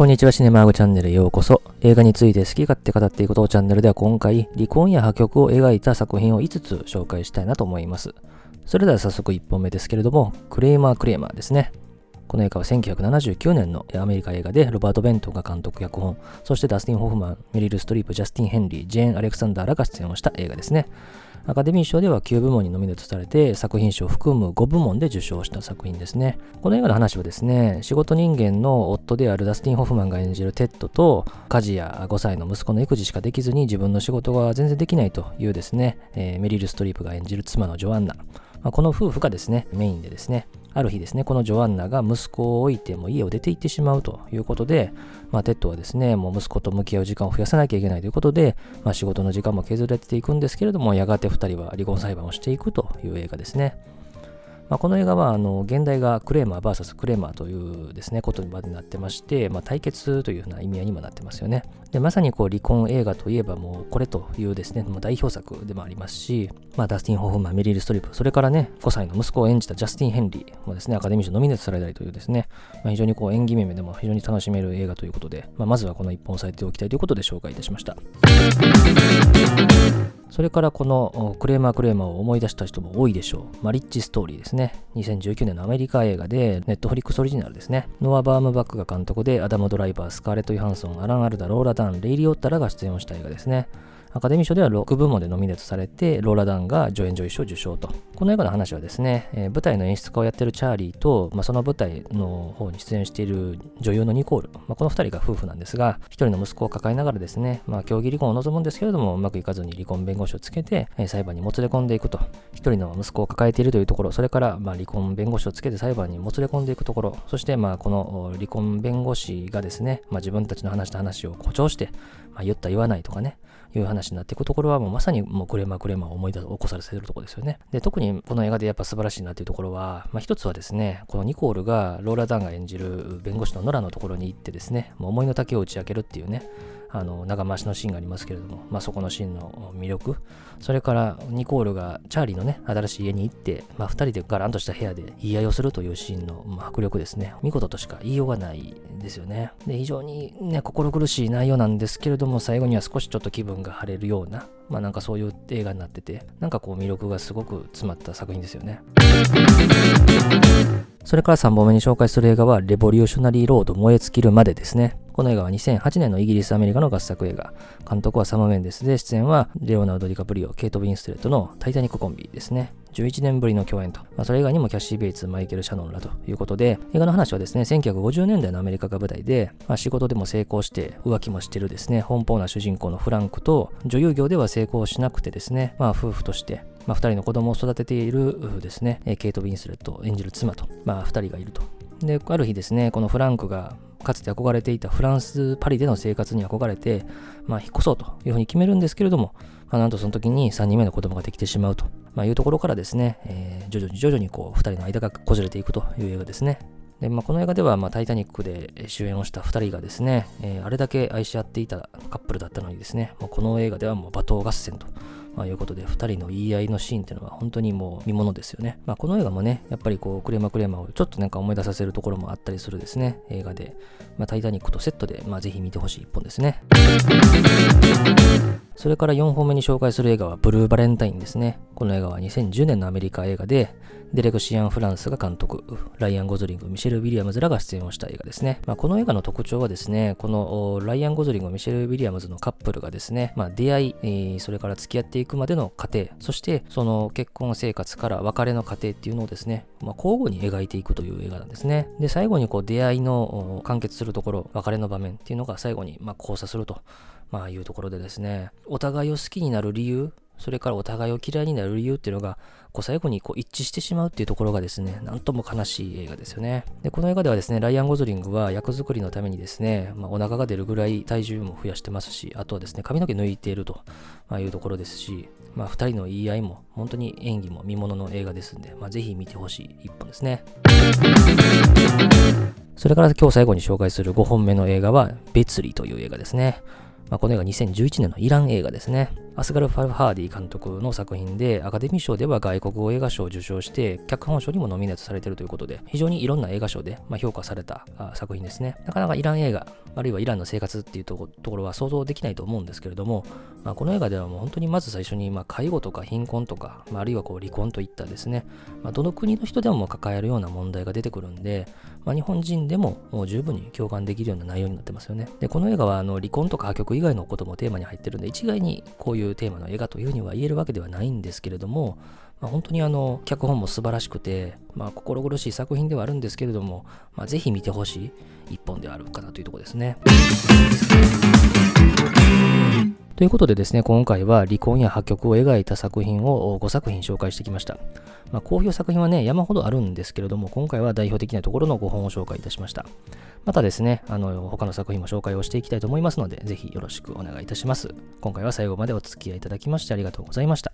こんにちは、シネマーグチャンネルへようこそ。映画について好き勝手語っていくことをチャンネルでは今回、離婚や破局を描いた作品を5つ紹介したいなと思います。それでは早速1本目ですけれども、クレイマー・クレイマーですね。この映画は1979年のアメリカ映画で、ロバート・ベントンが監督、脚本、そしてダスティン・ホフマン、メリル・ストリープ、ジャスティン・ヘンリー、ジェーン・アレクサンダーらが出演をした映画ですね。アカデミー賞では9部門にノミネートされて、作品賞を含む5部門で受賞した作品ですね。この映画の話はですね、仕事人間の夫であるダスティン・ホフマンが演じるテッドと、家事や5歳の息子の育児しかできずに自分の仕事が全然できないというですね、えー、メリル・ストリープが演じる妻のジョアンナ。まあ、この夫婦がですね、メインでですね、ある日ですね、このジョアンナが息子を置いても家を出て行ってしまうということで、まあ、テッドはですね、もう息子と向き合う時間を増やさなきゃいけないということで、まあ、仕事の時間も削られていくんですけれども、やがて2人は離婚裁判をしていくという映画ですね。まあ、この映画はあの現代がクレーマー VS クレーマーというですねことまでなってまして、まあ、対決というふうな意味合いにもなってますよね。でまさにこう離婚映画といえばもうこれというですねもう代表作でもありますし、まあ、ダスティン・ホフマン、メリル・ストリップ、それからね5歳の息子を演じたジャスティン・ヘンリーもですねアカデミー賞ノミネートされたりというですね、まあ、非常にこう演技面でも非常に楽しめる映画ということで、まあ、まずはこの一本を押さえておきたいということで紹介いたしました。それからこのクレーマークレーマーを思い出した人も多いでしょう。マリッチストーリーですね。2019年のアメリカ映画で、ネットフリックスオリジナルですね。ノア・バームバックが監督で、アダム・ドライバー、スカーレット・ヨハンソン、アラン・アルダ、ローラ・ダン、レイリー・オッタラが出演をした映画ですね。アカデミー賞では6部門でノミネートされて、ローラ・ダンが助演女優賞受賞と。この映画の話はですね、えー、舞台の演出家をやってるチャーリーと、まあ、その舞台の方に出演している女優のニコール、まあ、この2人が夫婦なんですが、1人の息子を抱えながらですね、まあ、競技離婚を望むんですけれども、うまくいかずに離婚弁護士をつけて、えー、裁判にもつれ込んでいくと。1人の息子を抱えているというところ、それから、まあ、離婚弁護士をつけて裁判にもつれ込んでいくところ、そして、まあ、この離婚弁護士がですね、まあ、自分たちの話した話を誇張して、まあ、言った言わないとかね、いう話になっていくところはもうまさにもうクレーマークレマを思い出起こされているところですよね。で、特にこの映画でやっぱ素晴らしいなっていうところは、まあ一つはですね、このニコールがローラ・ダンが演じる弁護士のノラのところに行ってですね、もう思いの丈を打ち明けるっていうね、あの長回しのシーンがありますけれども、まあ、そこのシーンの魅力、それからニコールがチャーリーのね、新しい家に行って、まあ、2人でガランとした部屋で言い合いをするというシーンの、まあ、迫力ですね、見事としか言いようがないですよね。で、非常にね、心苦しい内容なんですけれども、最後には少しちょっと気分が晴れるような、まあなんかそういう映画になってて、なんかこう魅力がすごく詰まった作品ですよね。それから3本目に紹介する映画は、レボリューショナリーロード燃え尽きるまでですね。この映画は2008年のイギリス・アメリカの合作映画。監督はサム・メンデスで、出演はレオナルド・ディカプリオ、ケイト・ウィンストレットのタイタニックコンビですね。11年ぶりの共演と。まあ、それ以外にもキャッシー・ベイツ、マイケル・シャノンらということで、映画の話はですね、1950年代のアメリカが舞台で、まあ、仕事でも成功して浮気もしてるですね、奔放な主人公のフランクと、女優業では成功しなくてですね、まあ、夫婦として、まあ、2人の子供を育てているですね、ケイト・ウィンスレット演じる妻と、まあ、2人がいると。で、ある日ですね、このフランクがかつて憧れていたフランス・パリでの生活に憧れて、まあ、引っ越そうというふうに決めるんですけれども、まあ、なんとその時に3人目の子供ができてしまうと、まあ、いうところからですね、えー、徐々に徐々にこう2人の間がこじれていくという映画ですね。でまあ、この映画では、まあ、タイタニックで主演をした2人がですね、えー、あれだけ愛し合っていたカップルだったのにですね、もうこの映画ではもう罵倒合戦とまあ、いうことで、2人の言い合いのシーンっていうのは本当にもう見物ですよね。まあ、この映画もね、やっぱりこう、クレマクレマをちょっとなんか思い出させるところもあったりするですね、映画で、まあ、タイタニックとセットで、まあ、ぜひ見てほしい一本ですね。それから4本目に紹介する映画はブルーバレンタインですね。この映画は2010年のアメリカ映画で、デレクシアン・フランスが監督、ライアン・ゴズリング、ミシェル・ウィリアムズらが出演をした映画ですね。まあ、この映画の特徴はですね、このライアン・ゴズリング、ミシェル・ウィリアムズのカップルがですね、まあ、出会い、それから付き合っていくまでの過程、そしてその結婚生活から別れの過程っていうのをですね、まあ、交互に描いていくという映画なんですね。で、最後にこう出会いの完結するところ、別れの場面っていうのが最後にま交差すると、まあ、いうところでですね、お互いを好きになる理由、それからお互いを嫌いになる理由っていうのが、こう最後にこう一致してしまうっていうところがですね、なんとも悲しい映画ですよね。で、この映画ではですね、ライアン・ゴズリングは役作りのためにですね、まあ、お腹が出るぐらい体重も増やしてますし、あとはですね、髪の毛抜いているというところですし、まあ、2人の言い合いも、本当に演技も見ものの映画ですんで、まあ、ぜひ見てほしい一本ですね。それから今日最後に紹介する5本目の映画は、別離という映画ですね。まあ、この映画2011年のイラン映画ですね。アスガル・ファルハーディ監督の作品で、アカデミー賞では外国語映画賞を受賞して、脚本賞にもノミネートされているということで、非常にいろんな映画賞で、まあ、評価された作品ですね。なかなかイラン映画、あるいはイランの生活っていうところは想像できないと思うんですけれども、まあ、この映画ではもう本当にまず最初に、まあ、介護とか貧困とか、まあ、あるいはこう離婚といったですね、まあ、どの国の人でも抱えるような問題が出てくるんで、まあ、日本人でももう十分に共感できるような内容になってますよね。で、この映画はあの離婚とか破局以外のこともテーマに入ってるんで、一概にこういういうテーマの映画というふうには言えるわけではないんですけれども、まあ、本当にあの脚本も素晴らしくて、まあ、心苦しい作品ではあるんですけれども、まあ、ぜひ見てほしい一本ではあるかなというところですね。ということでですね、今回は離婚や破局を描いた作品を5作品紹介してきました。まあ、好評作品はね、山ほどあるんですけれども、今回は代表的なところの5本を紹介いたしました。またですね、あの、他の作品も紹介をしていきたいと思いますので、ぜひよろしくお願いいたします。今回は最後までお付き合いいただきましてありがとうございました。